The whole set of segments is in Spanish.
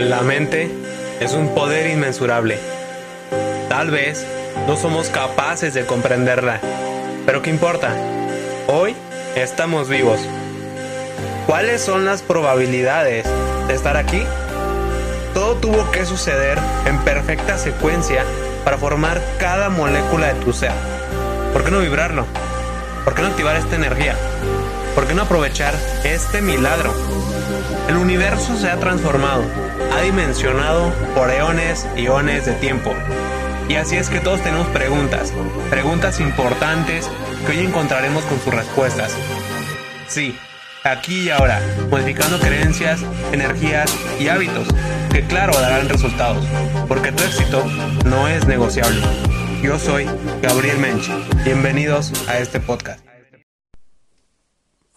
La mente es un poder inmensurable. Tal vez no somos capaces de comprenderla, pero ¿qué importa? Hoy estamos vivos. ¿Cuáles son las probabilidades de estar aquí? Todo tuvo que suceder en perfecta secuencia para formar cada molécula de tu ser. ¿Por qué no vibrarlo? ¿Por qué no activar esta energía? ¿Por qué no aprovechar este milagro? El universo se ha transformado, ha dimensionado por eones y eones de tiempo. Y así es que todos tenemos preguntas, preguntas importantes que hoy encontraremos con sus respuestas. Sí, aquí y ahora, modificando creencias, energías y hábitos que claro darán resultados, porque tu éxito no es negociable. Yo soy Gabriel Mench. Bienvenidos a este podcast.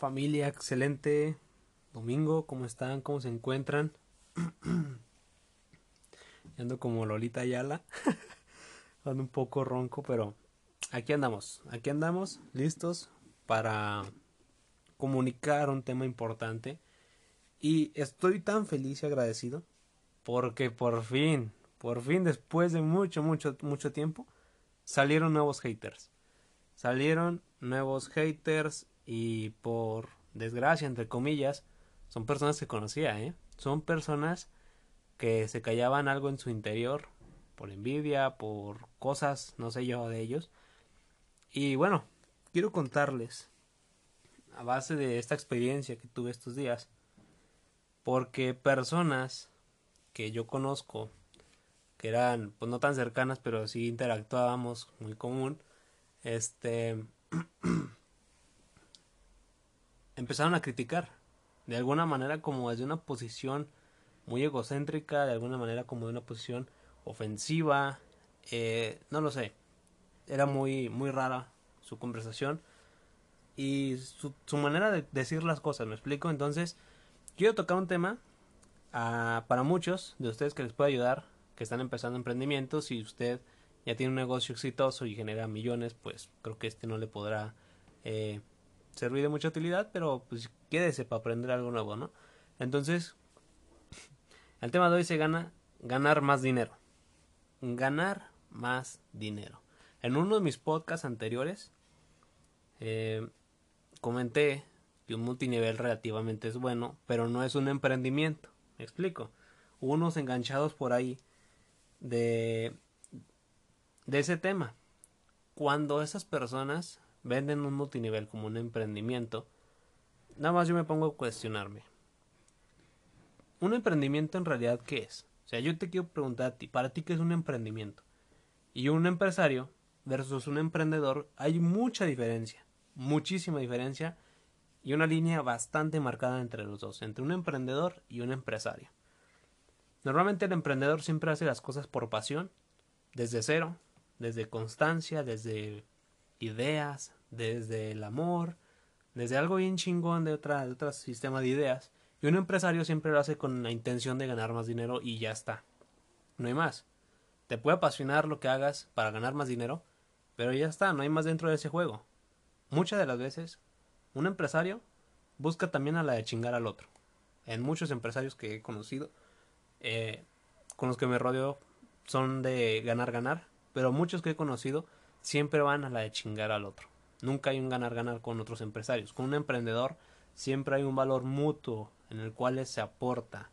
Familia, excelente domingo. ¿Cómo están? ¿Cómo se encuentran? Ando como Lolita Ayala. Ando un poco ronco, pero aquí andamos. Aquí andamos listos para comunicar un tema importante. Y estoy tan feliz y agradecido porque por fin, por fin después de mucho, mucho, mucho tiempo, salieron nuevos haters. Salieron nuevos haters y por desgracia, entre comillas, son personas que conocía, ¿eh? Son personas que se callaban algo en su interior por envidia, por cosas, no sé yo, de ellos. Y bueno, quiero contarles, a base de esta experiencia que tuve estos días, porque personas que yo conozco, que eran pues no tan cercanas, pero sí interactuábamos muy común, este empezaron a criticar de alguna manera como desde una posición muy egocéntrica, de alguna manera como de una posición ofensiva, eh, no lo sé, era muy, muy rara su conversación y su, manera de decir las cosas, me explico, entonces quiero tocar un tema uh, para muchos de ustedes que les puede ayudar, que están empezando emprendimientos, si usted ya tiene un negocio exitoso y genera millones, pues creo que este no le podrá eh, servir de mucha utilidad, pero pues quédese para aprender algo nuevo, ¿no? Entonces, el tema de hoy se gana ganar más dinero. Ganar más dinero. En uno de mis podcasts anteriores eh, comenté que un multinivel relativamente es bueno, pero no es un emprendimiento. Me explico. Unos enganchados por ahí de, de ese tema. Cuando esas personas venden un multinivel como un emprendimiento, nada más yo me pongo a cuestionarme. ¿Un emprendimiento en realidad qué es? O sea, yo te quiero preguntar a ti, ¿para ti qué es un emprendimiento? Y un empresario versus un emprendedor hay mucha diferencia, muchísima diferencia y una línea bastante marcada entre los dos, entre un emprendedor y un empresario. Normalmente el emprendedor siempre hace las cosas por pasión, desde cero, desde constancia, desde ideas, desde el amor, desde algo bien chingón de otra, de otro sistema de ideas. Y un empresario siempre lo hace con la intención de ganar más dinero y ya está. No hay más. Te puede apasionar lo que hagas para ganar más dinero, pero ya está, no hay más dentro de ese juego. Muchas de las veces, un empresario busca también a la de chingar al otro. En muchos empresarios que he conocido, eh, con los que me rodeo, son de ganar, ganar, pero muchos que he conocido siempre van a la de chingar al otro. Nunca hay un ganar-ganar con otros empresarios. Con un emprendedor siempre hay un valor mutuo en el cual se aporta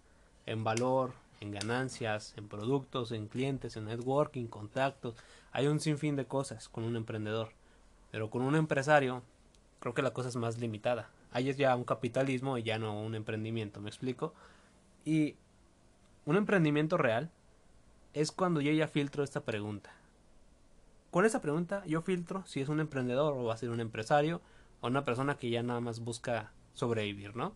en valor, en ganancias, en productos, en clientes, en networking, contactos. Hay un sinfín de cosas con un emprendedor. Pero con un empresario creo que la cosa es más limitada. Ahí es ya un capitalismo y ya no un emprendimiento, ¿me explico? Y un emprendimiento real es cuando yo ya filtro esta pregunta con esa pregunta yo filtro si es un emprendedor o va a ser un empresario o una persona que ya nada más busca sobrevivir, ¿no?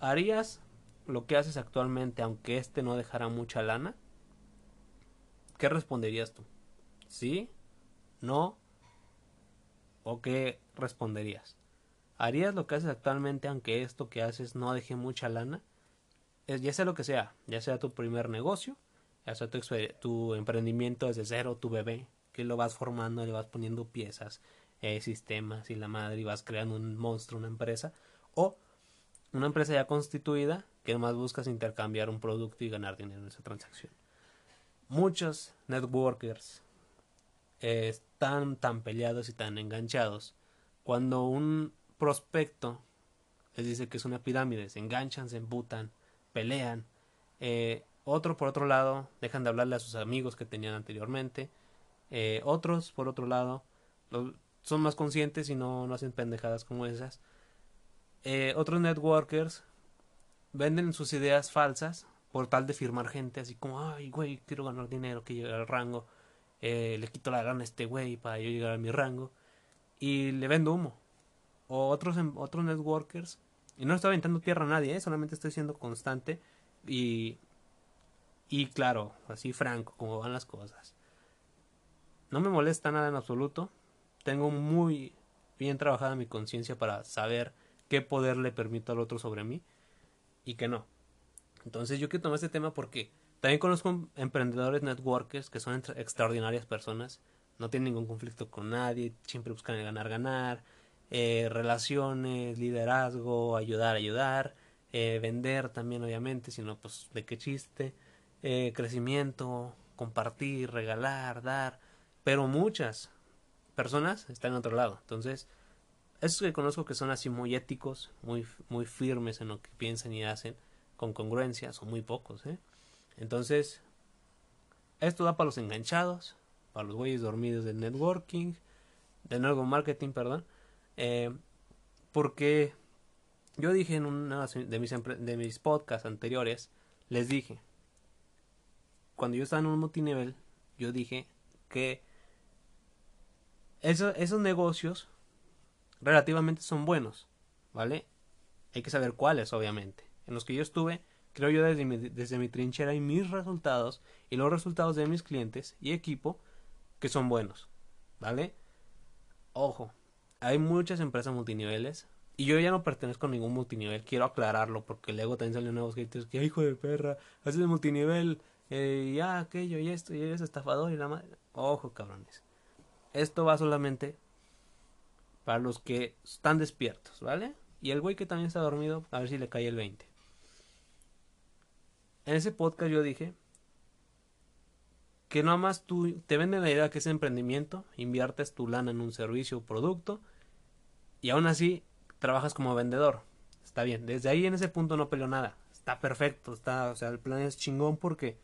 ¿Harías lo que haces actualmente aunque este no dejara mucha lana? ¿Qué responderías tú? ¿Sí? ¿No? ¿O qué responderías? ¿Harías lo que haces actualmente aunque esto que haces no deje mucha lana? Es, ya sea lo que sea, ya sea tu primer negocio, ya sea tu, tu emprendimiento desde cero, tu bebé, que lo vas formando, le vas poniendo piezas, eh, sistemas y la madre y vas creando un monstruo, una empresa, o una empresa ya constituida que más buscas intercambiar un producto y ganar dinero en esa transacción. Muchos networkers eh, están tan peleados y tan enganchados cuando un prospecto les dice que es una pirámide, se enganchan, se emputan, pelean. Eh, otro, por otro lado, dejan de hablarle a sus amigos que tenían anteriormente. Eh, otros, por otro lado, son más conscientes y no, no hacen pendejadas como esas. Eh, otros networkers venden sus ideas falsas por tal de firmar gente, así como, ay, güey, quiero ganar dinero, que llegue al rango. le quito la gana a este güey para yo llegar a mi rango. Y le vendo humo. O otros, otros networkers y no estoy aventando tierra a nadie, ¿eh? solamente estoy siendo constante y, y claro, así franco, como van las cosas. No me molesta nada en absoluto. Tengo muy bien trabajada mi conciencia para saber qué poder le permito al otro sobre mí y qué no. Entonces yo quiero tomar este tema porque también conozco emprendedores networkers que son extraordinarias personas. No tienen ningún conflicto con nadie, siempre buscan ganar, ganar eh, relaciones, liderazgo, ayudar, ayudar, eh, vender también obviamente, sino pues de qué chiste, eh, crecimiento, compartir, regalar, dar, pero muchas personas están en otro lado. Entonces, esos que conozco que son así muy éticos, muy, muy firmes en lo que piensan y hacen, con congruencia, son muy pocos, ¿eh? Entonces, esto da para los enganchados, para los güeyes dormidos del networking, de nuevo marketing, perdón, eh, porque yo dije en una de mis, de mis podcasts anteriores, les dije, cuando yo estaba en un multinivel, yo dije que esos negocios relativamente son buenos, ¿vale? Hay que saber cuáles, obviamente. En los que yo estuve, creo yo desde mi, desde mi trinchera y mis resultados y los resultados de mis clientes y equipo que son buenos, ¿vale? Ojo, hay muchas empresas multiniveles y yo ya no pertenezco a ningún multinivel, quiero aclararlo porque luego también salen nuevos haters que hijo de perra, haces multinivel, eh, ya aquello y esto y eres estafador y la madre. Ojo, cabrones. Esto va solamente para los que están despiertos, ¿vale? Y el güey que también está dormido, a ver si le cae el 20. En ese podcast yo dije que nada más tú te venden la idea que es emprendimiento, inviertes tu lana en un servicio o producto y aún así trabajas como vendedor. Está bien, desde ahí en ese punto no peleo nada. Está perfecto, está, o sea, el plan es chingón porque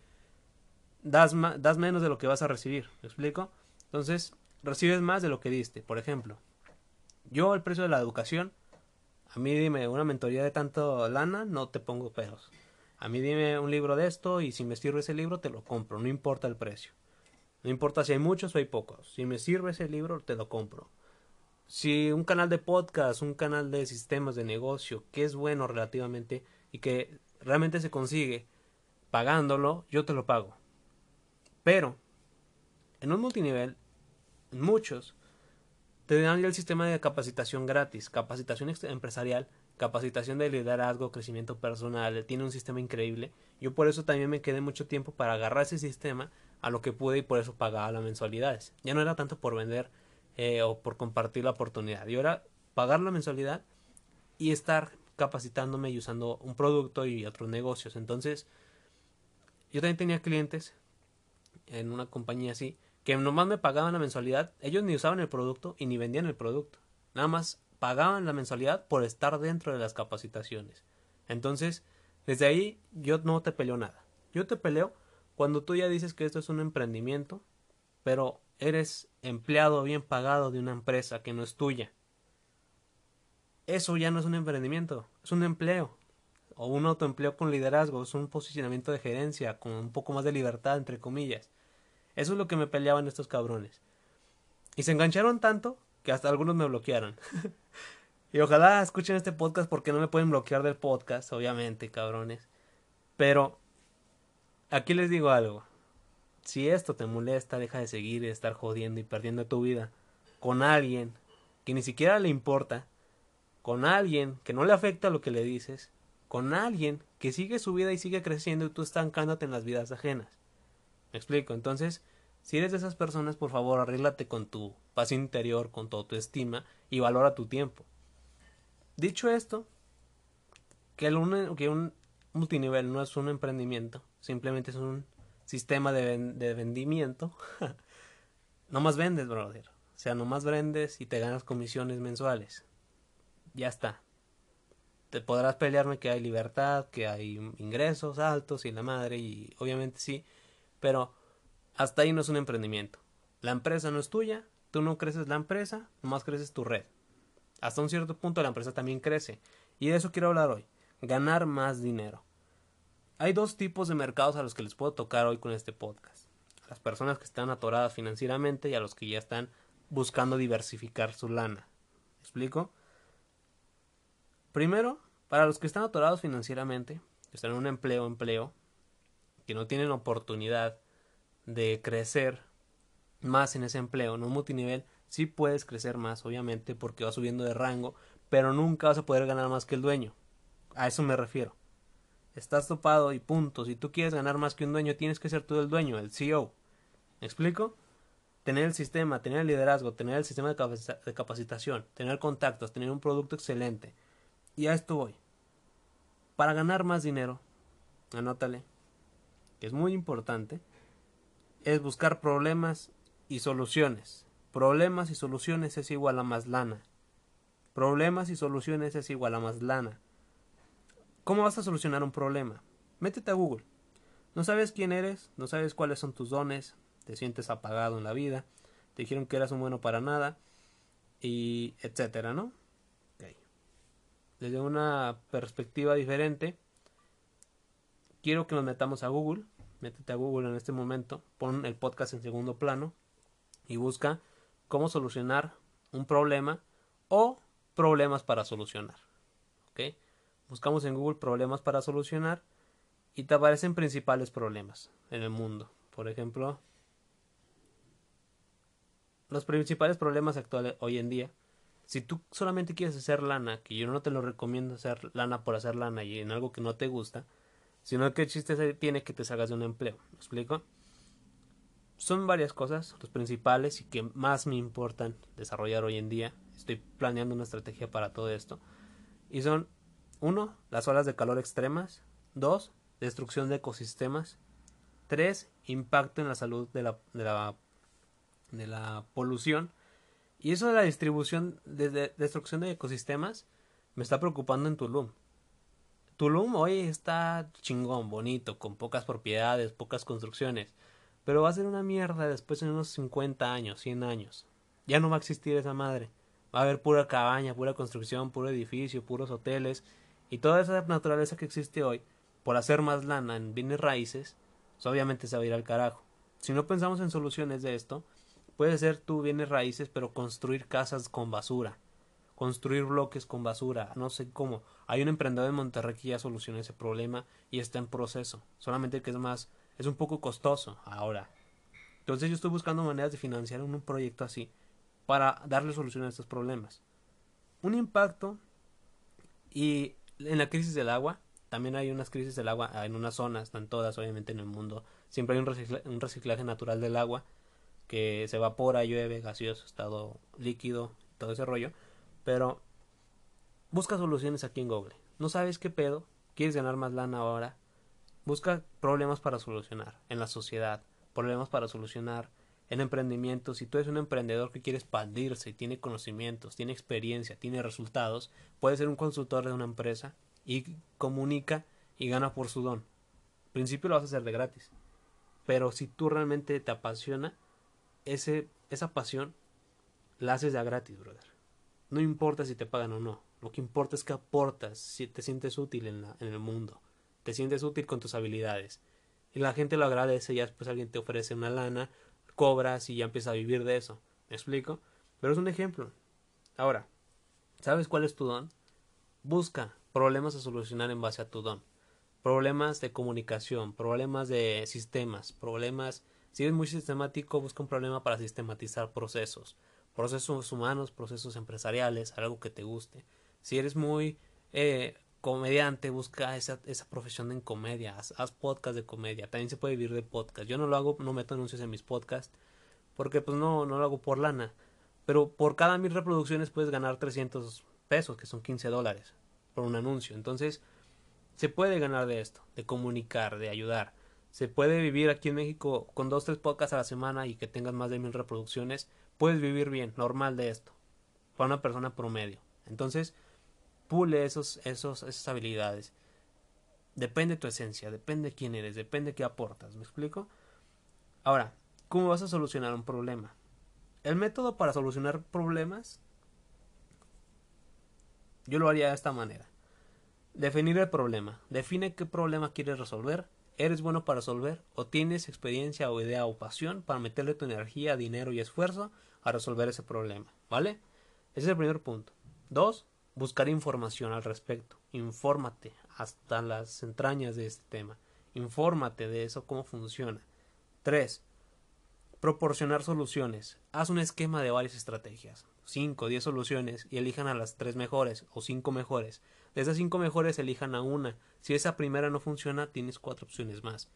das, das menos de lo que vas a recibir, ¿me explico? Entonces, recibes más de lo que diste. Por ejemplo, yo el precio de la educación, a mí dime una mentoría de tanto lana, no te pongo peros. A mí dime un libro de esto y si me sirve ese libro te lo compro, no importa el precio. No importa si hay muchos o hay pocos. Si me sirve ese libro te lo compro. Si un canal de podcast, un canal de sistemas de negocio que es bueno relativamente y que realmente se consigue pagándolo, yo te lo pago. Pero en un multinivel, muchos, te dan ya el sistema de capacitación gratis, capacitación empresarial capacitación de liderazgo, crecimiento personal, tiene un sistema increíble. Yo por eso también me quedé mucho tiempo para agarrar ese sistema a lo que pude y por eso pagaba las mensualidades. Ya no era tanto por vender eh, o por compartir la oportunidad. Yo era pagar la mensualidad y estar capacitándome y usando un producto y otros negocios. Entonces, yo también tenía clientes en una compañía así que nomás me pagaban la mensualidad. Ellos ni usaban el producto y ni vendían el producto. Nada más pagaban la mensualidad por estar dentro de las capacitaciones. Entonces, desde ahí yo no te peleo nada. Yo te peleo cuando tú ya dices que esto es un emprendimiento, pero eres empleado bien pagado de una empresa que no es tuya. Eso ya no es un emprendimiento, es un empleo. O un autoempleo con liderazgo, es un posicionamiento de gerencia, con un poco más de libertad, entre comillas. Eso es lo que me peleaban estos cabrones. Y se engancharon tanto que hasta algunos me bloquearon. y ojalá escuchen este podcast porque no me pueden bloquear del podcast, obviamente, cabrones. Pero aquí les digo algo. Si esto te molesta, deja de seguir y de estar jodiendo y perdiendo tu vida con alguien que ni siquiera le importa, con alguien que no le afecta lo que le dices, con alguien que sigue su vida y sigue creciendo y tú estancándote en las vidas ajenas. ¿Me explico? Entonces, si eres de esas personas, por favor, arréglate con tu paz interior, con tu autoestima y valora tu tiempo. Dicho esto, que, un, que un multinivel no es un emprendimiento, simplemente es un sistema de, de vendimiento. no más vendes, brother. O sea, no más vendes y te ganas comisiones mensuales. Ya está. Te podrás pelearme que hay libertad, que hay ingresos altos y la madre, y obviamente sí, pero hasta ahí no es un emprendimiento. La empresa no es tuya, tú no creces la empresa, nomás creces tu red. Hasta un cierto punto la empresa también crece. Y de eso quiero hablar hoy. Ganar más dinero. Hay dos tipos de mercados a los que les puedo tocar hoy con este podcast. Las personas que están atoradas financieramente y a los que ya están buscando diversificar su lana. ¿Me explico? Primero, para los que están atorados financieramente, que están en un empleo, empleo, que no tienen oportunidad de crecer más en ese empleo, en un multinivel, sí puedes crecer más, obviamente, porque vas subiendo de rango, pero nunca vas a poder ganar más que el dueño. A eso me refiero. Estás topado y punto. Si tú quieres ganar más que un dueño, tienes que ser tú el dueño, el CEO. ¿Me explico? Tener el sistema, tener el liderazgo, tener el sistema de capacitación, tener contactos, tener un producto excelente. Y a esto voy. Para ganar más dinero, anótale, que es muy importante, es buscar problemas y soluciones. Problemas y soluciones es igual a más lana. Problemas y soluciones es igual a más lana. ¿Cómo vas a solucionar un problema? Métete a Google. No sabes quién eres, no sabes cuáles son tus dones, te sientes apagado en la vida, te dijeron que eras un bueno para nada, y etcétera, ¿no? Desde una perspectiva diferente, quiero que nos metamos a Google. Métete a Google en este momento, pon el podcast en segundo plano y busca cómo solucionar un problema o problemas para solucionar. ¿Ok? Buscamos en Google problemas para solucionar y te aparecen principales problemas en el mundo. Por ejemplo, los principales problemas actuales hoy en día. Si tú solamente quieres hacer lana, que yo no te lo recomiendo hacer lana por hacer lana y en algo que no te gusta, sino que el chiste tiene que te salgas de un empleo. ¿Me explico? Son varias cosas, los principales y que más me importan desarrollar hoy en día. Estoy planeando una estrategia para todo esto. Y son, uno, las olas de calor extremas. Dos, destrucción de ecosistemas. Tres, impacto en la salud de la, de la, de la polución. Y eso de la distribución, de, destrucción de ecosistemas, me está preocupando en Tulum. Tulum hoy está chingón, bonito, con pocas propiedades, pocas construcciones. Pero va a ser una mierda después en unos 50 años, 100 años. Ya no va a existir esa madre. Va a haber pura cabaña, pura construcción, puro edificio, puros hoteles. Y toda esa naturaleza que existe hoy, por hacer más lana en bienes raíces, pues obviamente se va a ir al carajo. Si no pensamos en soluciones de esto, puede ser tú bienes raíces, pero construir casas con basura. Construir bloques con basura. No sé cómo. Hay un emprendedor en Monterrey que ya solucionó ese problema y está en proceso. Solamente que es más es un poco costoso ahora. Entonces yo estoy buscando maneras de financiar un proyecto así para darle solución a estos problemas. Un impacto y en la crisis del agua, también hay unas crisis del agua en unas zonas, están todas obviamente en el mundo. Siempre hay un, un reciclaje natural del agua que se evapora, llueve, gaseoso, estado líquido, todo ese rollo. Pero busca soluciones aquí en Google. No sabes qué pedo, quieres ganar más lana ahora, Busca problemas para solucionar en la sociedad, problemas para solucionar en emprendimiento. Si tú eres un emprendedor que quiere expandirse y tiene conocimientos, tiene experiencia, tiene resultados, puede ser un consultor de una empresa y comunica y gana por su don. En principio lo vas a hacer de gratis. Pero si tú realmente te apasiona, ese, esa pasión la haces de gratis, brother. No importa si te pagan o no. Lo que importa es que aportas, si te sientes útil en, el mundo te sientes útil con tus habilidades. Y la gente lo agradece, ya después alguien te ofrece una lana, cobras y ya empiezas a vivir de eso. ¿Me explico? Pero es un ejemplo. Ahora, ¿sabes cuál es tu don? Busca problemas a solucionar en base a tu don. Problemas de comunicación, problemas de sistemas, problemas... Si eres muy sistemático, busca un problema para sistematizar procesos. Procesos humanos, procesos empresariales, algo que te guste. Si eres muy eh, comediante, busca esa, esa profesión en comedia, haz, podcast de comedia, también se puede vivir de podcast. Yo no lo hago, no meto anuncios en mis podcasts, porque pues no, no lo hago por lana. Pero por cada mil reproducciones puedes ganar 300 pesos, que son 15 dólares, por un anuncio. Entonces, Se puede ganar de esto, de comunicar, de ayudar. Se puede vivir aquí en México con dos, tres podcasts a la semana y que tengas más de mil reproducciones. Puedes vivir bien, normal de esto. Para una persona promedio. Entonces, pule esos, esos, esas habilidades. Depende de tu esencia, depende de quién eres, depende de qué aportas. ¿Me explico? Ahora, ¿cómo vas a solucionar un problema? El método para solucionar problemas, yo lo haría de esta manera. Definir el problema. Define qué problema quieres resolver. ¿Eres bueno para resolver? ¿O tienes experiencia o idea o pasión para meterle tu energía, dinero y esfuerzo a resolver ese problema? ¿Vale? Ese es el primer punto. Dos, buscar información al respecto. Infórmate hasta las entrañas de este tema. Infórmate de eso, cómo funciona. Tres, proporcionar soluciones. Haz un esquema de varias estrategias. Cinco, diez soluciones y elijan a las tres mejores o cinco mejores de esas cinco mejores, elijan a una. Si esa primera no funciona, tienes cuatro opciones más.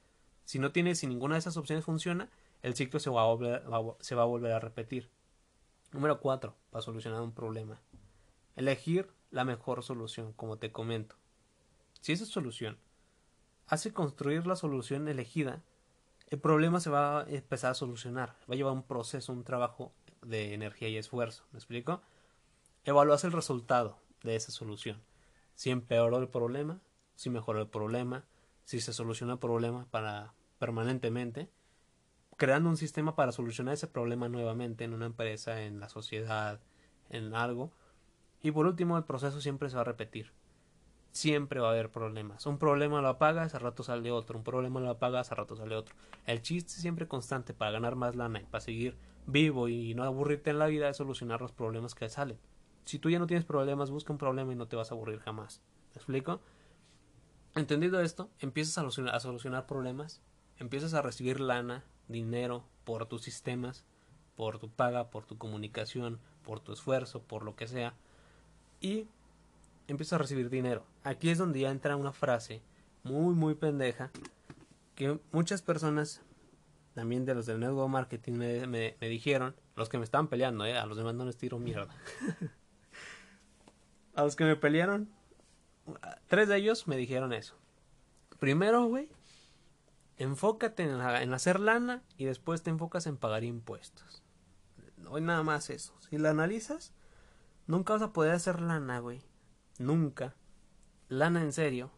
Si no tienes, si ninguna de esas opciones funciona, el ciclo se va a volver, a, repetir. Número cuatro, para solucionar un problema. Elegir la mejor solución, como te comento. Si esa solución hace construir la solución elegida, el problema se va a empezar a solucionar. Va a llevar un proceso, un trabajo de energía y esfuerzo. ¿Me explico? Evalúas el resultado de esa solución si empeoró el problema, si mejoró el problema, si se soluciona el problema para permanentemente, creando un sistema para solucionar ese problema nuevamente en una empresa, en la sociedad, en algo. Y por último, el proceso siempre se va a repetir. Siempre va a haber problemas. Un problema lo apagas, a rato sale otro. Un problema lo apagas, a rato sale otro. El chiste siempre constante para ganar más lana y para seguir vivo y no aburrirte en la vida es solucionar los problemas que salen. Si tú ya no tienes problemas, busca un problema y no te vas a aburrir jamás. ¿Me explico? Entendido esto, empiezas a solucionar, problemas, empiezas a recibir lana, dinero por tus sistemas, por tu paga, por tu comunicación, por tu esfuerzo, por lo que sea, y empiezas a recibir dinero. Aquí es donde ya entra una frase muy, muy pendeja que muchas personas, también de los del network marketing, me, dijeron, los que me estaban peleando, ¿eh? a los demás no les tiro mierda. a los que me pelearon, tres de ellos me dijeron eso. Primero, güey, enfócate en, hacer lana y después te enfocas en pagar impuestos. Hoy nada más eso. Si la analizas, nunca vas a poder hacer lana, güey. Nunca. Lana en serio.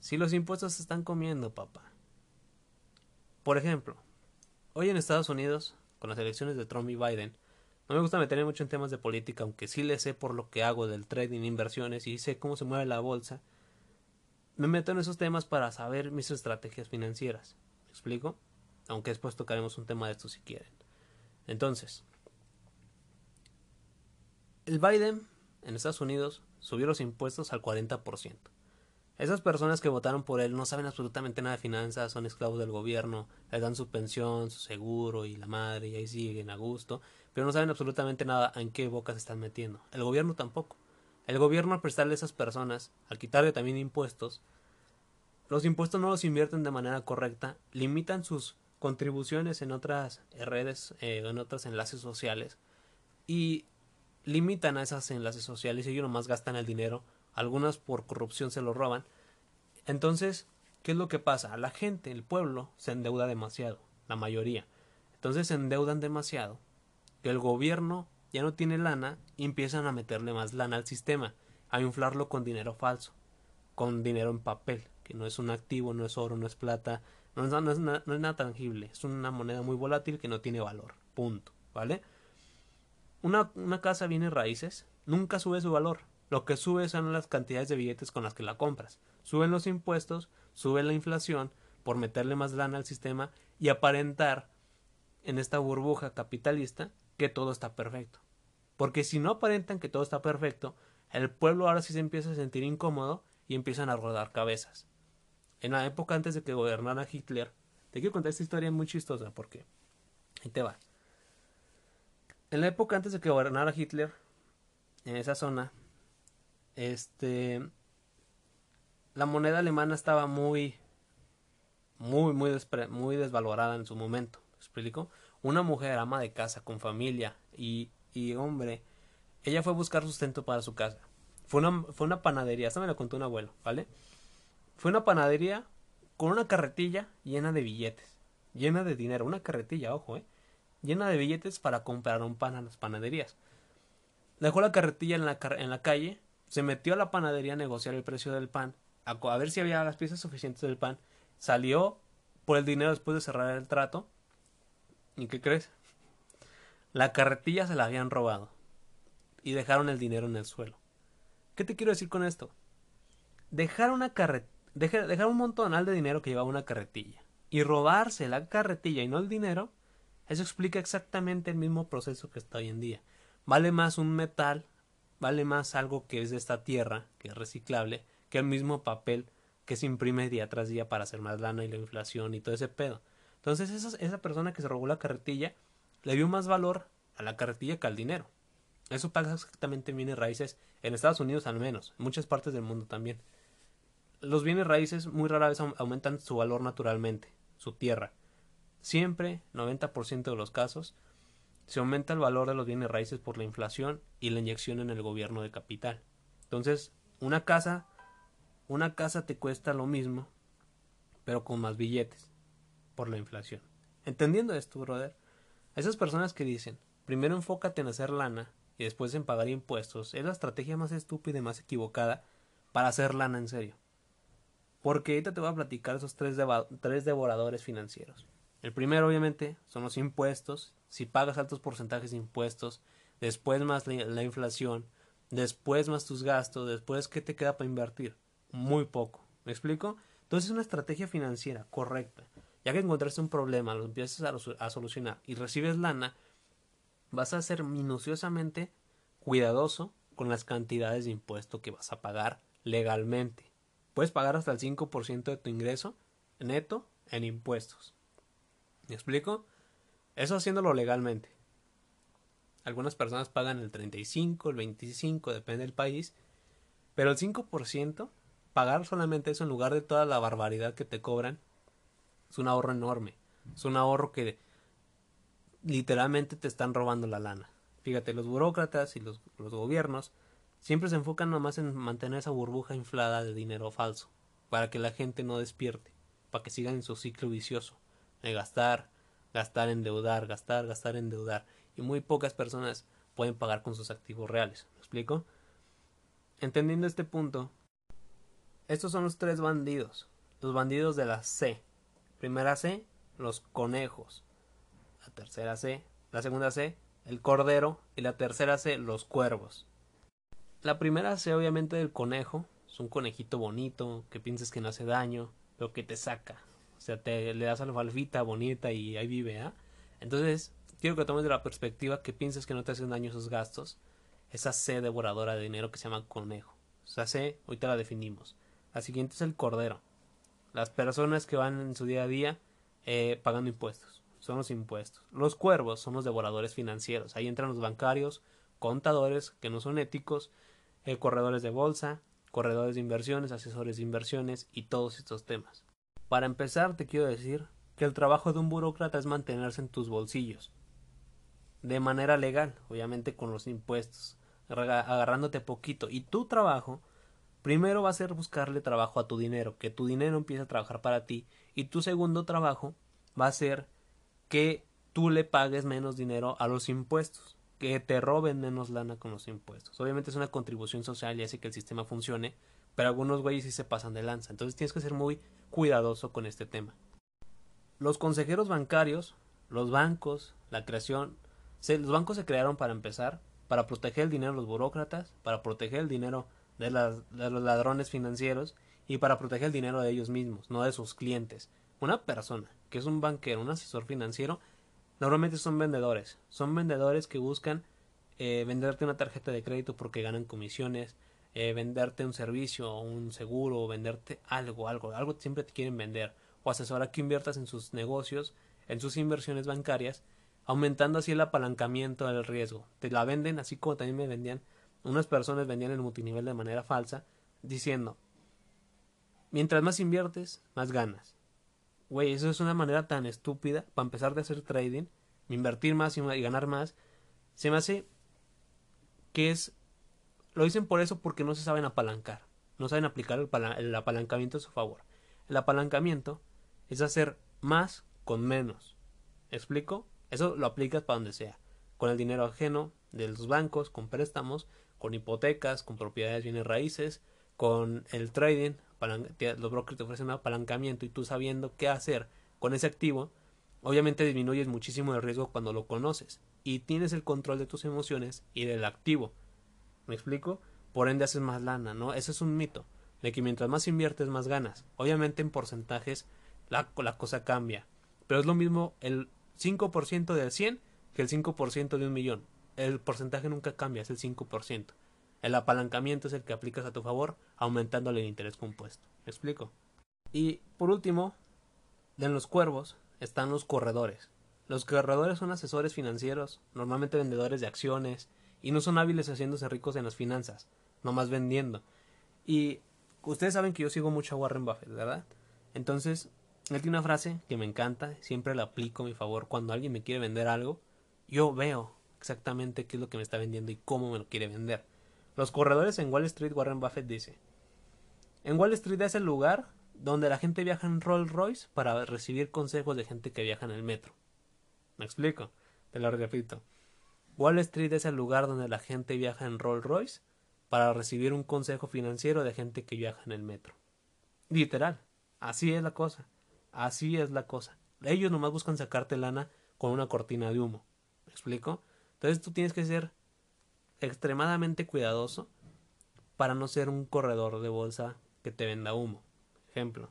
Si los impuestos se están comiendo, papá. Por ejemplo, hoy en Estados Unidos, con las elecciones de Trump y Biden, no me gusta meterme mucho en temas de política, aunque sí le sé por lo que hago del trading, inversiones y sé cómo se mueve la bolsa. Me meto en esos temas para saber mis estrategias financieras. ¿Me explico? Aunque después tocaremos un tema de esto si quieren. Entonces, el Biden en Estados Unidos subió los impuestos al 40%. Esas personas que votaron por él no saben absolutamente nada de finanzas, son esclavos del gobierno, les dan su pensión, su seguro y la madre y ahí siguen a gusto, pero no saben absolutamente nada en qué boca se están metiendo. El gobierno tampoco. El gobierno al prestarle a esas personas, al quitarle también impuestos, los impuestos no los invierten de manera correcta, limitan sus contribuciones en otras redes, eh, en otros enlaces sociales y limitan a esas enlaces sociales y ellos nomás gastan el dinero algunas por corrupción se lo roban. Entonces, ¿qué es lo que pasa? La gente, el pueblo, se endeuda demasiado, la mayoría. Entonces se endeudan demasiado, que el gobierno ya no tiene lana y empiezan a meterle más lana al sistema, a inflarlo con dinero falso, con dinero en papel, que no es un activo, no es oro, no es plata, no es, no es, nada tangible, es una moneda muy volátil que no tiene valor, punto, ¿vale? Una, una casa viene raíces, nunca sube su valor, lo que sube son las cantidades de billetes con las que la compras. Suben los impuestos, sube la inflación por meterle más lana al sistema y aparentar en esta burbuja capitalista que todo está perfecto. Porque si no aparentan que todo está perfecto, el pueblo ahora sí se empieza a sentir incómodo y empiezan a rodar cabezas. En la época antes de que gobernara Hitler, te quiero contar esta historia muy chistosa porque ahí te va. En la época antes de que gobernara Hitler, en esa zona, este la moneda alemana estaba muy muy muy muy desvalorada en su momento explico una mujer ama de casa con familia y, y hombre ella fue a buscar sustento para su casa. Fue una, fue una panadería esta me lo contó un abuelo vale Fue una panadería con una carretilla llena de billetes, llena de dinero, una carretilla, ojo, eh, llena de billetes para comprar un pan a las panaderías. Dejó la carretilla en la, en la calle, se metió a la panadería a negociar el precio del pan, a, ver si había las piezas suficientes del pan, salió por el dinero después de cerrar el trato. ¿Y qué crees? La carretilla se la habían robado y dejaron el dinero en el suelo. ¿Qué te quiero decir con esto? Dejar una carretilla, dejar un montonal de dinero que llevaba una carretilla y robarse la carretilla y no el dinero, eso explica exactamente el mismo proceso que está hoy en día. Vale más un metal, vale más algo que es de esta tierra, que es reciclable, que el mismo papel que se imprime día tras día para hacer más lana y la inflación y todo ese pedo. Entonces esa, esa persona que se robó la carretilla le dio más valor a la carretilla que al dinero. Eso pasa exactamente en bienes raíces, en Estados Unidos al menos, en muchas partes del mundo también. Los bienes raíces muy rara vez aumentan su valor naturalmente, su tierra. Siempre, 90% de los casos, se aumenta el valor de los bienes raíces por la inflación y la inyección en el gobierno de capital. Entonces, una casa, una casa te cuesta lo mismo, pero con más billetes, por la inflación. Entendiendo esto, brother, esas personas que dicen, primero enfócate en hacer lana y después en pagar impuestos, es la estrategia más estúpida y más equivocada para hacer lana en serio. Porque ahorita te voy a platicar esos tres, tres devoradores financieros. El primero, obviamente, son los impuestos. Si pagas altos porcentajes de impuestos, después más la, inflación, después más tus gastos, después, ¿qué te queda para invertir? Muy poco. ¿Me explico? Entonces es una estrategia financiera correcta. Ya que encontraste un problema, lo empiezas a, a solucionar y recibes lana, vas a ser minuciosamente cuidadoso con las cantidades de impuesto que vas a pagar legalmente. Puedes pagar hasta el 5% de tu ingreso neto en impuestos. ¿Me explico? Eso haciéndolo legalmente. Algunas personas pagan el 35, el 25, depende del país. Pero el 5%, pagar solamente eso en lugar de toda la barbaridad que te cobran, es un ahorro enorme. Es un ahorro que literalmente te están robando la lana. Fíjate, los burócratas y los, los gobiernos siempre se enfocan nomás en mantener esa burbuja inflada de dinero falso, para que la gente no despierte, para que sigan en su ciclo vicioso, de gastar, gastar, endeudar, gastar, gastar, endeudar, y muy pocas personas pueden pagar con sus activos reales. ¿Me explico? Entendiendo este punto, estos son los tres bandidos, los bandidos de la C. Primera C, los conejos. La tercera C, la segunda C, el cordero y la tercera C, los cuervos. La primera C obviamente del conejo, es un conejito bonito, que piensas que no hace daño, pero que te saca. O sea, te le das alfalfita bonita y ahí vive, ¿ah? Entonces, quiero que tomes de la perspectiva que pienses que no te hacen daño esos gastos, esa C devoradora de dinero que se llama conejo. Esa C, ahorita la definimos. La siguiente es el cordero. Las personas que van en su día a día eh, pagando impuestos. Son los impuestos. Los cuervos son los devoradores financieros. Ahí entran los bancarios, contadores que no son éticos eh, corredores de bolsa, corredores de inversiones, asesores de inversiones y todos estos temas. Para empezar, te quiero decir que el trabajo de un burócrata es mantenerse en tus bolsillos. De manera legal, obviamente con los impuestos, agarrándote poquito. Y tu trabajo, primero va a ser buscarle trabajo a tu dinero, que tu dinero empiece a trabajar para ti. Y tu segundo trabajo va a ser que tú le pagues menos dinero a los impuestos que te roben menos lana con los impuestos. Obviamente es una contribución social y hace que el sistema funcione, pero algunos güeyes sí se pasan de lanza. Entonces tienes que ser muy cuidadoso con este tema. Los consejeros bancarios, los bancos, la creación, los bancos se crearon para empezar, para proteger el dinero de los burócratas, para proteger el dinero de, los ladrones financieros y para proteger el dinero de ellos mismos, no de sus clientes. Una persona que es un banquero, un asesor financiero, Normalmente son vendedores. Son vendedores que buscan eh, venderte una tarjeta de crédito porque ganan comisiones, eh, venderte un servicio un seguro, venderte algo, algo, algo siempre te quieren vender. O asesorar que inviertas en sus negocios, en sus inversiones bancarias, aumentando así el apalancamiento del riesgo. Te la venden así como también me vendían. Unas personas vendían el multinivel de manera falsa, diciendo, mientras más inviertes, más ganas. Güey, eso es una manera tan estúpida para empezar de hacer trading, invertir más y, ganar más. Se me hace que es... Lo dicen por eso porque no se saben apalancar. no saben aplicar el, apalancamiento a su favor. El apalancamiento es hacer más con menos. ¿Explico? Eso lo aplicas para donde sea. Con el dinero ajeno de los bancos, con préstamos, con hipotecas, con propiedades bienes raíces, con el trading, los brokers te ofrecen un apalancamiento y tú sabiendo qué hacer con ese activo, obviamente disminuyes muchísimo el riesgo cuando lo conoces y tienes el control de tus emociones y del activo. ¿Me explico? Por ende haces más lana, ¿no? Ese es un mito, de que mientras más inviertes más ganas. Obviamente en porcentajes la, la cosa cambia, pero es lo mismo el 5% del 100 que el 5% de un millón. El porcentaje nunca cambia, es el 5%. El apalancamiento es el que aplicas a tu favor, aumentándole el interés compuesto. ¿Me explico? Y por último, en los cuervos están los corredores. Los corredores son asesores financieros, normalmente vendedores de acciones, y no son hábiles haciéndose ricos en las finanzas, nomás vendiendo. Y ustedes saben que yo sigo mucho a Warren Buffett, ¿verdad? Entonces, él tiene una frase que me encanta, siempre la aplico a mi favor. Cuando alguien me quiere vender algo, yo veo exactamente qué es lo que me está vendiendo y cómo me lo quiere vender. Los corredores en Wall Street, Warren Buffett dice, en Wall Street es el lugar donde la gente viaja en Rolls Royce para recibir consejos de gente que viaja en el metro. ¿Me explico? Te lo repito. Wall Street es el lugar donde la gente viaja en Rolls Royce para recibir un consejo financiero de gente que viaja en el metro. Literal. Así es la cosa. Así es la cosa. Ellos nomás buscan sacarte lana con una cortina de humo. ¿Me explico? Entonces tú tienes que ser extremadamente cuidadoso para no ser un corredor de bolsa que te venda humo. Ejemplo,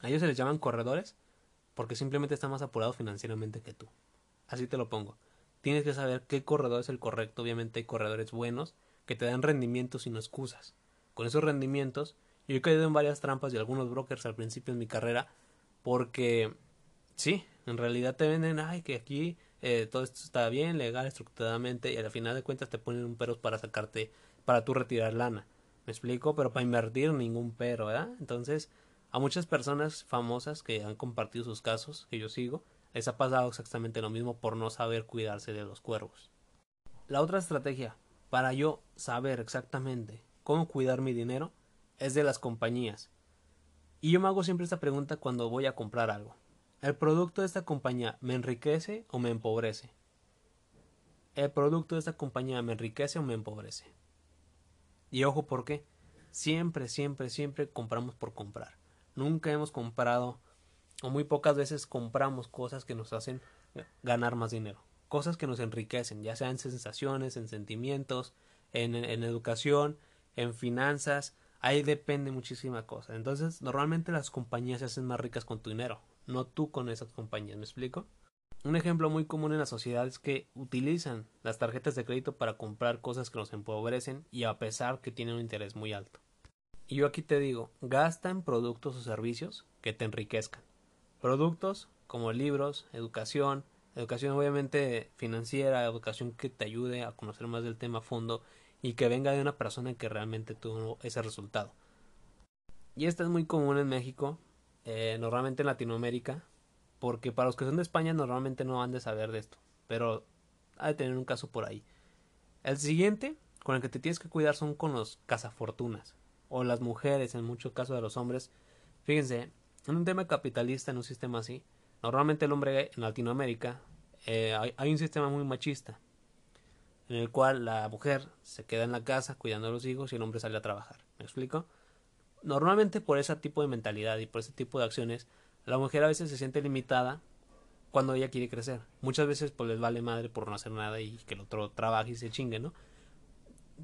a ellos se les llaman corredores porque simplemente están más apurados financieramente que tú. Así te lo pongo. Tienes que saber qué corredor es el correcto. Obviamente hay corredores buenos que te dan rendimientos y no excusas. Con esos rendimientos, yo he caído en varias trampas de algunos brokers al principio de mi carrera porque sí, en realidad te venden, ay, que aquí eh, todo esto está bien, legal, estructuradamente, y al final de cuentas te ponen un pero para sacarte, para tú retirar lana. ¿Me explico? Pero para invertir ningún pero, ¿verdad? Entonces, a muchas personas famosas que han compartido sus casos, que yo sigo, les ha pasado exactamente lo mismo por no saber cuidarse de los cuervos. La otra estrategia para yo saber exactamente cómo cuidar mi dinero es de las compañías. Y yo me hago siempre esta pregunta cuando voy a comprar algo. ¿El producto de esta compañía me enriquece o me empobrece? ¿El producto de esta compañía me enriquece o me empobrece? Y ojo, ¿por qué? Siempre, siempre, siempre compramos por comprar. Nunca hemos comprado, o muy pocas veces compramos cosas que nos hacen ganar más dinero. Cosas que nos enriquecen, ya sea en sensaciones, en sentimientos, en, en educación, en finanzas. Ahí depende muchísima cosa. Entonces, normalmente las compañías se hacen más ricas con tu dinero no tú con esas compañías, ¿me explico? Un ejemplo muy común en la sociedad es que utilizan las tarjetas de crédito para comprar cosas que nos empobrecen y a pesar que tienen un interés muy alto. Y yo aquí te digo, gasta en productos o servicios que te enriquezcan. Productos como libros, educación, educación obviamente financiera, educación que te ayude a conocer más del tema a fondo y que venga de una persona que realmente tuvo ese resultado. Y esto es muy común en México, eh, normalmente en Latinoamérica, porque para los que son de España normalmente no han de saber de esto, pero hay de tener un caso por ahí. El siguiente con el que te tienes que cuidar son con los cazafortunas, o las mujeres, en muchos casos de los hombres. Fíjense, en un tema capitalista, en un sistema así, normalmente el hombre en Latinoamérica eh, hay, un sistema muy machista, en el cual la mujer se queda en la casa cuidando a los hijos y el hombre sale a trabajar. ¿Me explico? normalmente por ese tipo de mentalidad y por ese tipo de acciones, la mujer a veces se siente limitada cuando ella quiere crecer. Muchas veces pues les vale madre por no hacer nada y que el otro trabaje y se chingue, ¿no?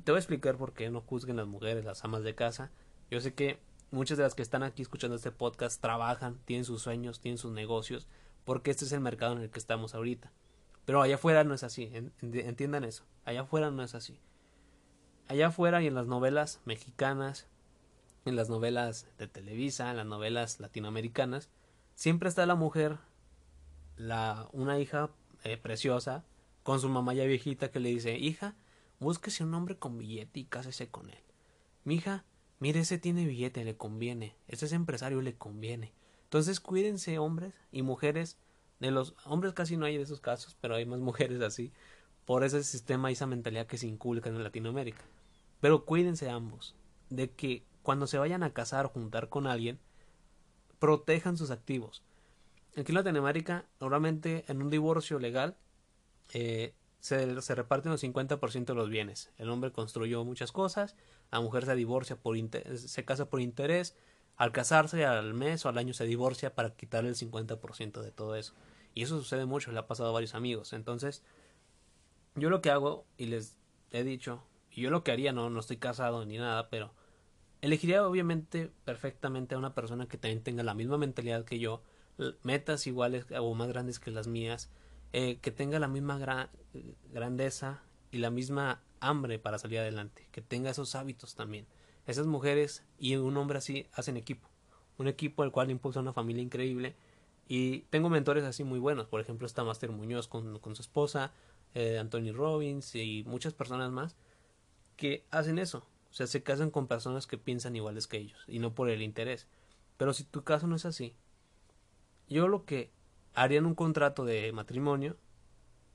Te voy a explicar por qué no juzguen las mujeres, las amas de casa. Yo sé que muchas de las que están aquí escuchando este podcast trabajan, tienen sus sueños, tienen sus negocios, porque este es el mercado en el que estamos ahorita. Pero allá afuera no es así, entiendan eso. Allá afuera no es así. Allá afuera y en las novelas mexicanas, en las novelas de Televisa, en las novelas latinoamericanas, siempre está la mujer, la, una hija eh, preciosa, con su mamá ya viejita que le dice, hija, búsquese un hombre con billete y cásese con él. Mi hija, mire, ese tiene billete, le conviene, ese es empresario, le conviene. Entonces cuídense hombres y mujeres, de los hombres casi no hay de esos casos, pero hay más mujeres así, por ese sistema y esa mentalidad que se inculca en Latinoamérica. Pero cuídense ambos, de que cuando se vayan a casar o juntar con alguien, protejan sus activos. Aquí en Latinoamérica, normalmente en un divorcio legal, eh, se, se, reparten los 50% de los bienes. El hombre construyó muchas cosas, la mujer se divorcia por se casa por interés, al casarse al mes o al año se divorcia para quitarle el 50% de todo eso. Y eso sucede mucho, le ha pasado a varios amigos. Entonces, yo lo que hago, y les he dicho, y yo lo que haría, no, no estoy casado ni nada, pero elegiría obviamente perfectamente a una persona que también tenga la misma mentalidad que yo, metas iguales o más grandes que las mías, eh, que tenga la misma grandeza y la misma hambre para salir adelante, que tenga esos hábitos también. Esas mujeres y un hombre así hacen equipo, un equipo al cual impulsa una familia increíble. Y tengo mentores así muy buenos, por ejemplo está Master Muñoz con, con su esposa, eh, Anthony Robbins y muchas personas más que hacen eso. O sea, se casan con personas que piensan iguales que ellos y no por el interés. Pero si tu caso no es así, yo lo que haría en un contrato de matrimonio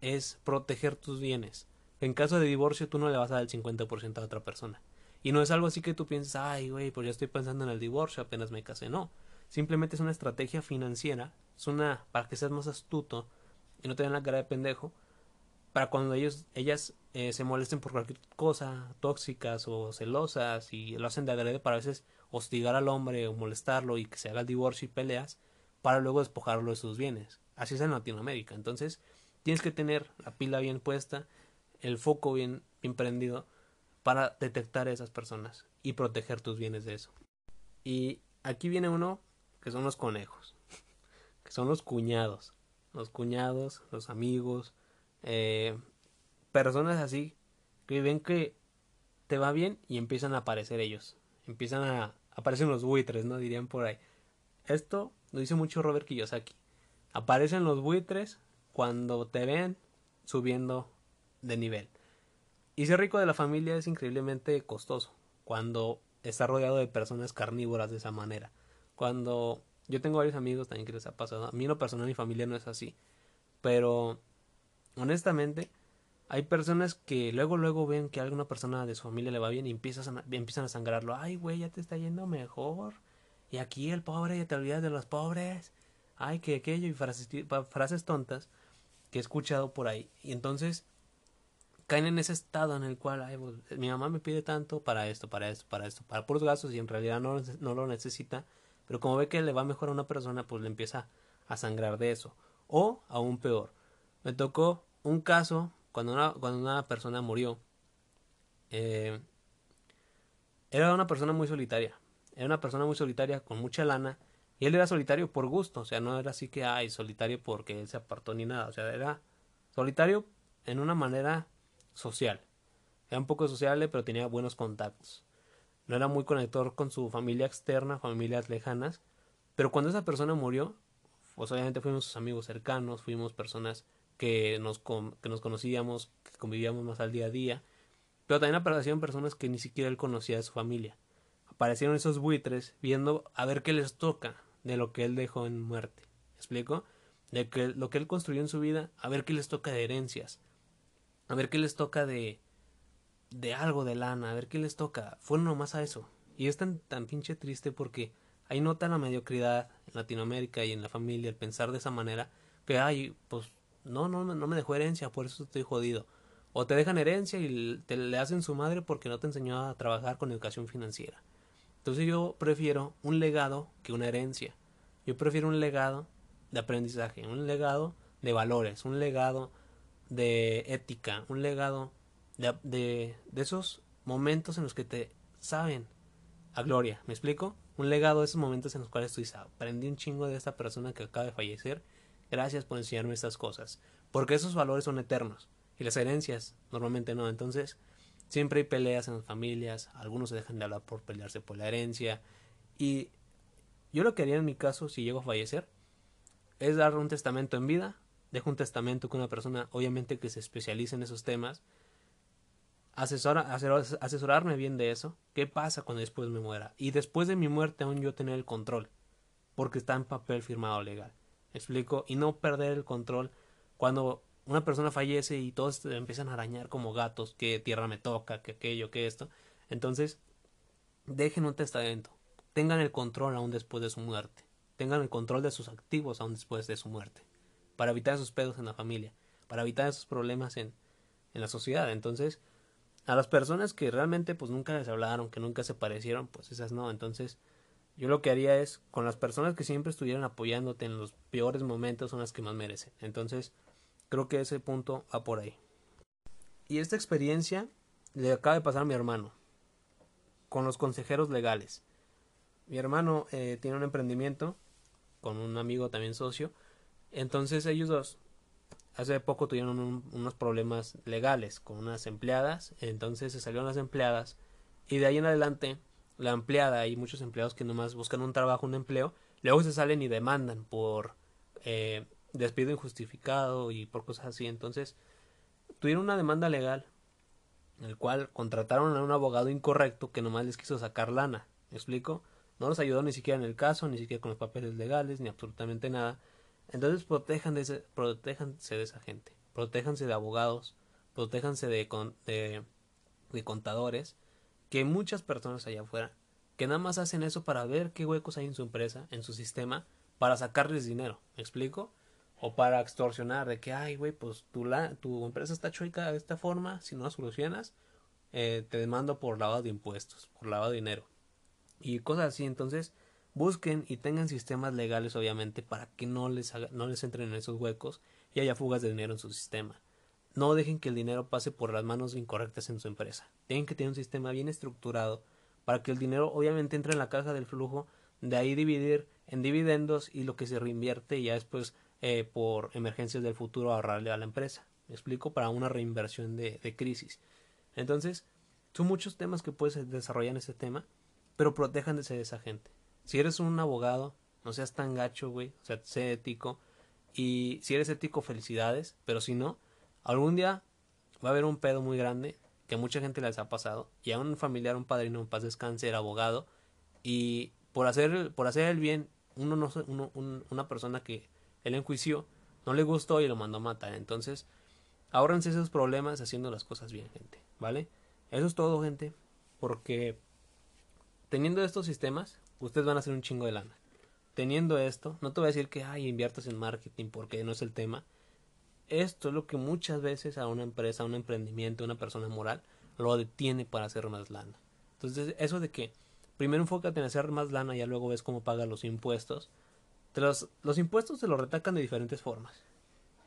es proteger tus bienes. En caso de divorcio tú no le vas a dar el 50% a otra persona. Y no es algo así que tú piensas, ay, güey, pues ya estoy pensando en el divorcio, apenas me casé. No. Simplemente es una estrategia financiera. Es una, para que seas más astuto y no te den la cara de pendejo. Para cuando ellos, ellas eh, se molesten por cualquier cosa, tóxicas o celosas, y lo hacen de agrede para a veces hostigar al hombre o molestarlo y que se haga el divorcio y peleas, para luego despojarlo de sus bienes. Así es en Latinoamérica. Entonces, tienes que tener la pila bien puesta, el foco bien, bien prendido para detectar a esas personas y proteger tus bienes de eso. Y aquí viene uno que son los conejos, que son los cuñados, los cuñados, los amigos, eh, personas así que ven que te va bien y empiezan a aparecer ellos, empiezan a aparecen los buitres, no dirían por ahí. Esto lo dice mucho Robert Kiyosaki. Aparecen los buitres cuando te ven subiendo de nivel. Y ser rico de la familia es increíblemente costoso cuando está rodeado de personas carnívoras de esa manera. Cuando yo tengo varios amigos también que les ha pasado. A mí lo personal mi familia no es así. Pero honestamente hay personas que luego luego ven que a alguna persona de su familia le va bien y empiezan a, empiezan a sangrarlo. Ay, güey, ya te está yendo mejor. Y aquí el pobre, ya te olvidas de los pobres. Ay, que aquello y frases, frases tontas que he escuchado por ahí. Y entonces caen en ese estado en el cual ay, pues, mi mamá me pide tanto para esto, para esto, para esto, para puros gastos y en realidad no, no lo necesita. Pero como ve que le va mejor a una persona, pues le empieza a sangrar de eso. O aún peor. Me tocó un caso cuando una, cuando una persona murió. Eh, era una persona muy solitaria. Era una persona muy solitaria con mucha lana. Y él era solitario por gusto. O sea, no era así que, ay, solitario porque él se apartó ni nada. O sea, era solitario en una manera social. Era un poco sociable, pero tenía buenos contactos. No era muy conector con su familia externa, familias lejanas. Pero cuando esa persona murió, pues obviamente fuimos sus amigos cercanos, fuimos personas que nos, que nos conocíamos, que convivíamos más al día a día. Pero también aparecieron personas que ni siquiera él conocía de su familia. Aparecieron esos buitres viendo a ver qué les toca de lo que él dejó en muerte. ¿Me explico? De que lo que él construyó en su vida, a ver qué les toca de herencias, a ver qué les toca de, de algo de lana, a ver qué les toca. Fueron nomás a eso. Y es tan, tan pinche triste porque ahí nota la mediocridad en Latinoamérica y en la familia el pensar de esa manera que, ay, pues no, no, no me dejó herencia, por eso estoy jodido. O te dejan herencia y te le hacen su madre porque no te enseñó a trabajar con educación financiera. Entonces yo prefiero un legado que una herencia. Yo prefiero un legado de aprendizaje, un legado de valores, un legado de ética, un legado de, de, esos momentos en los que te saben a gloria. ¿Me explico? Un legado de esos momentos en los cuales tú dices, aprendí un chingo de esta persona que acaba de fallecer. Gracias por enseñarme estas cosas. Porque esos valores son eternos. Y las herencias normalmente no. Entonces, siempre hay peleas en las familias. Algunos se dejan de hablar por pelearse por la herencia. Y yo lo que haría en mi caso, si llego a fallecer, es dar un testamento en vida dejo un testamento con una persona, obviamente que se especialice en esos temas, asesora, asesorarme bien de eso, qué pasa cuando después me muera, y después de mi muerte aún yo tener el control, porque está en papel firmado legal, explico, y no perder el control cuando una persona fallece y todos empiezan a arañar como gatos, que tierra me toca, que aquello, que esto, entonces dejen un testamento, tengan el control aún después de su muerte, tengan el control de sus activos aún después de su muerte, para evitar esos pedos en la familia, para evitar esos problemas en, en la sociedad. Entonces, a las personas que realmente pues nunca les hablaron, que nunca se parecieron, pues esas no. Entonces, yo lo que haría es, con las personas que siempre estuvieron apoyándote en los peores momentos son las que más merecen. Entonces, creo que ese punto va por ahí. Y esta experiencia le acaba de pasar a mi hermano, con los consejeros legales. Mi hermano eh, tiene un emprendimiento con un amigo también socio. Entonces ellos dos hace poco tuvieron unos problemas legales con unas empleadas. Entonces se salieron las empleadas. Y de ahí en adelante, la empleada, hay muchos empleados que nomás buscan un trabajo, un empleo. Luego se salen y demandan por eh, despido injustificado y por cosas así. Entonces tuvieron una demanda legal. En el cual contrataron a un abogado incorrecto que nomás les quiso sacar lana. ¿Me explico? No los ayudó ni siquiera en el caso, ni siquiera con los papeles legales, ni absolutamente nada. Entonces protejan de protéjanse de esa gente, protéjanse de abogados, protéjanse de, de, de contadores, que muchas personas allá afuera, que nada más hacen eso para ver qué huecos hay en su empresa, en su sistema, para sacarles dinero, ¿me explico? O para extorsionar de que, ay, güey, pues tu, la, tu empresa está chueca de esta forma, si no la solucionas, eh, te demando por lavado de impuestos, por lavado de dinero. Y cosas así, entonces, busquen y tengan sistemas legales obviamente para que no les, no les entren en esos huecos y haya fugas de dinero en su sistema. No dejen que el dinero pase por las manos incorrectas en su empresa. Tienen que tener un sistema bien estructurado para que el dinero obviamente entre en la caja del flujo, de ahí dividir en dividendos y lo que se reinvierte ya después eh, por emergencias del futuro ahorrarle a la empresa. Me explico para una reinversión de, crisis. Entonces, son muchos temas que puedes desarrollar en este tema, pero protéjanse de esa gente. Si eres un abogado, no seas tan gacho, güey. O sea, sé ético. Y si eres ético, felicidades. Pero si no, algún día va a haber un pedo muy grande que mucha gente les ha pasado. Y a un familiar, un padrino, un paz descanse, abogado. Y por hacer, por hacer el bien, uno no, uno, una persona que él enjuició no le gustó y lo mandó a matar. Entonces, ahórrense esos problemas haciendo las cosas bien, gente. ¿Vale? Eso es todo, gente. Porque teniendo estos sistemas, ustedes van a hacer un chingo de lana. Teniendo esto, no te voy a decir que ay, inviertas en marketing porque no es el tema. Esto es lo que muchas veces a una empresa, a un emprendimiento, a una persona moral lo detiene para hacer más lana. Entonces, eso de que primero enfócate en hacer más lana y ya luego ves cómo pagas los impuestos. los, los impuestos te los retacan de diferentes formas.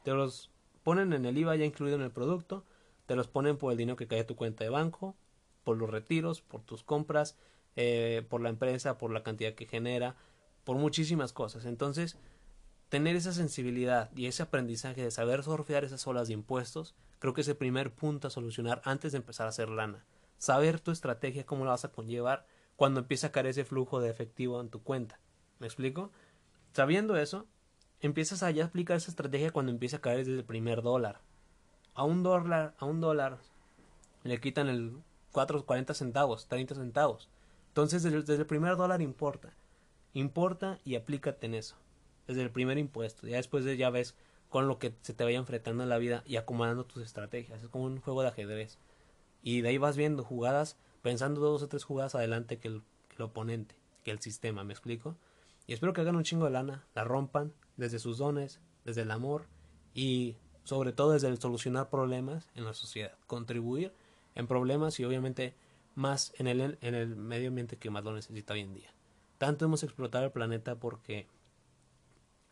Te los ponen en el IVA ya incluido en el producto, te los ponen por el dinero que cae a tu cuenta de banco, por los retiros, por tus compras, eh, por la empresa, por la cantidad que genera, por muchísimas cosas. Entonces, tener esa sensibilidad y ese aprendizaje de saber surfear esas olas de impuestos, creo que es el primer punto a solucionar antes de empezar a hacer lana. Saber tu estrategia, cómo la vas a conllevar cuando empieza a caer ese flujo de efectivo en tu cuenta. ¿Me explico? Sabiendo eso, empiezas a ya aplicar esa estrategia cuando empieza a caer desde el primer dólar. A un dólar, a un dólar le quitan el 4, 40 centavos, 30 centavos. Entonces, desde, el primer dólar importa. Importa y aplícate en eso. Desde el primer impuesto. Ya después de, ya ves con lo que se te vaya enfrentando en la vida y acomodando tus estrategias. Es como un juego de ajedrez. Y de ahí vas viendo jugadas, pensando dos o tres jugadas adelante que el, que el oponente, que el sistema, ¿me explico? Y espero que hagan un chingo de lana, la rompan desde sus dones, desde el amor y sobre todo desde el solucionar problemas en la sociedad, contribuir en problemas y obviamente más en el, en el medio ambiente que más lo necesita hoy en día. Tanto hemos explotado el planeta porque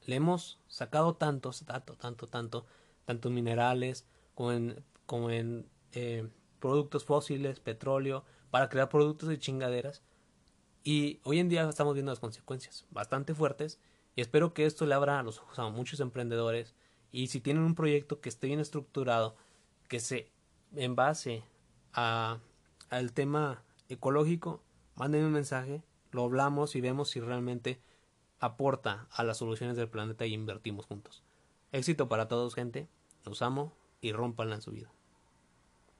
le hemos sacado tanto, tanto, tanto, tanto, tanto minerales como en, como en eh, productos fósiles, petróleo, para crear productos de chingaderas. Y hoy en día estamos viendo las consecuencias bastante fuertes y espero que esto le abra los ojos a muchos emprendedores y si tienen un proyecto que esté bien estructurado, que se en base a al tema ecológico, manden un mensaje, lo hablamos y vemos si realmente aporta a las soluciones del planeta y invertimos juntos. Éxito para todos, gente. Los amo y rompanla en su vida.